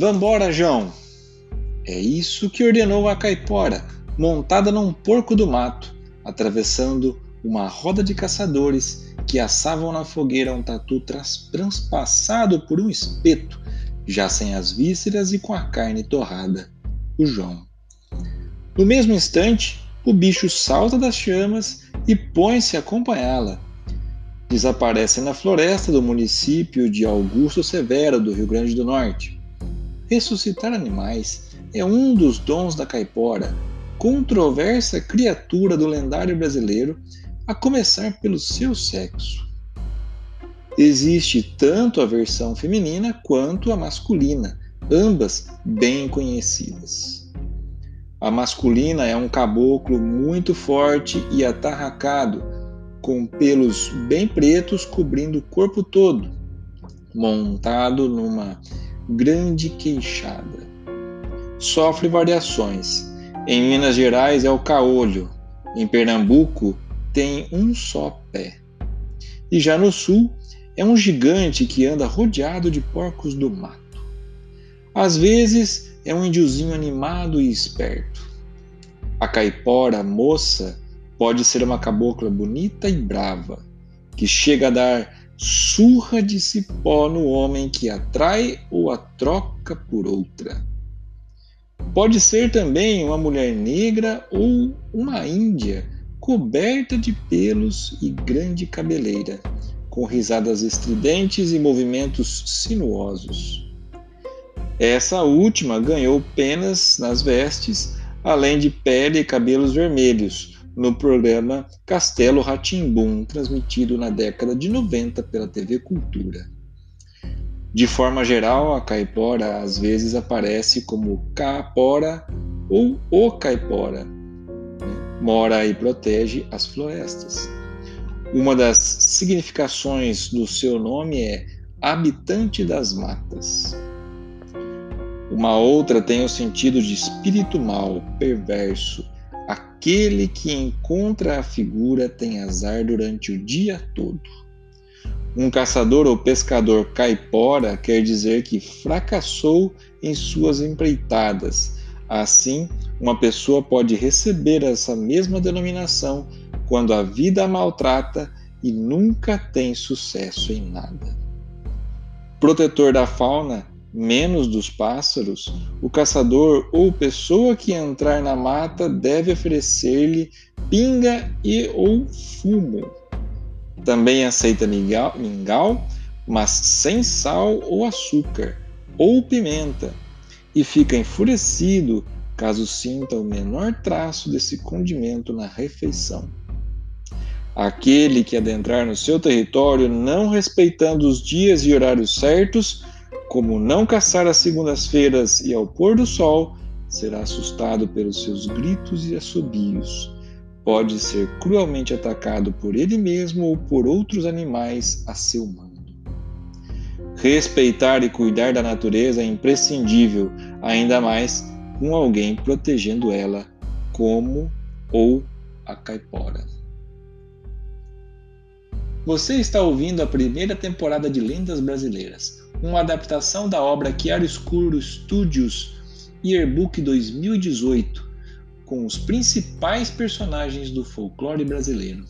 Vambora, João! É isso que ordenou a caipora, montada num porco do mato, atravessando uma roda de caçadores que assavam na fogueira um tatu transpassado por um espeto, já sem as vísceras e com a carne torrada. O João. No mesmo instante, o bicho salta das chamas e põe-se a acompanhá-la. Desaparece na floresta do município de Augusto Severo, do Rio Grande do Norte. Ressuscitar animais é um dos dons da caipora, controversa criatura do lendário brasileiro, a começar pelo seu sexo. Existe tanto a versão feminina quanto a masculina, ambas bem conhecidas. A masculina é um caboclo muito forte e atarracado, com pelos bem pretos cobrindo o corpo todo, montado numa grande queixada. Sofre variações. Em Minas Gerais é o caolho, em Pernambuco tem um só pé. E já no sul é um gigante que anda rodeado de porcos do mato. Às vezes é um índiozinho animado e esperto. A caipora moça pode ser uma cabocla bonita e brava, que chega a dar surra de cipó no homem que atrai ou a troca por outra. Pode ser também uma mulher negra ou uma índia coberta de pelos e grande cabeleira, com risadas estridentes e movimentos sinuosos. Essa última ganhou penas nas vestes, além de pele e cabelos vermelhos, no programa Castelo Ratimbum, transmitido na década de 90 pela TV Cultura. De forma geral, a caipora às vezes aparece como caipora ou o caipora. Mora e protege as florestas. Uma das significações do seu nome é habitante das matas. Uma outra tem o sentido de espírito mau, perverso. Aquele que encontra a figura tem azar durante o dia todo. Um caçador ou pescador caipora quer dizer que fracassou em suas empreitadas. Assim, uma pessoa pode receber essa mesma denominação quando a vida a maltrata e nunca tem sucesso em nada. Protetor da fauna menos dos pássaros, o caçador ou pessoa que entrar na mata deve oferecer-lhe pinga e ou fumo. Também aceita mingau, mas sem sal ou açúcar, ou pimenta, e fica enfurecido caso sinta o menor traço desse condimento na refeição. Aquele que adentrar no seu território não respeitando os dias e horários certos, como não caçar às segundas-feiras e ao pôr do sol, será assustado pelos seus gritos e assobios. Pode ser cruelmente atacado por ele mesmo ou por outros animais a seu mando. Respeitar e cuidar da natureza é imprescindível, ainda mais com alguém protegendo ela, como ou a caipora. Você está ouvindo a primeira temporada de Lendas Brasileiras uma adaptação da obra Chiaroscuro Studios Yearbook 2018, com os principais personagens do folclore brasileiro.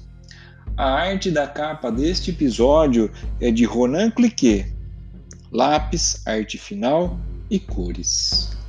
A arte da capa deste episódio é de Ronan Cliquet. Lápis, arte final e cores.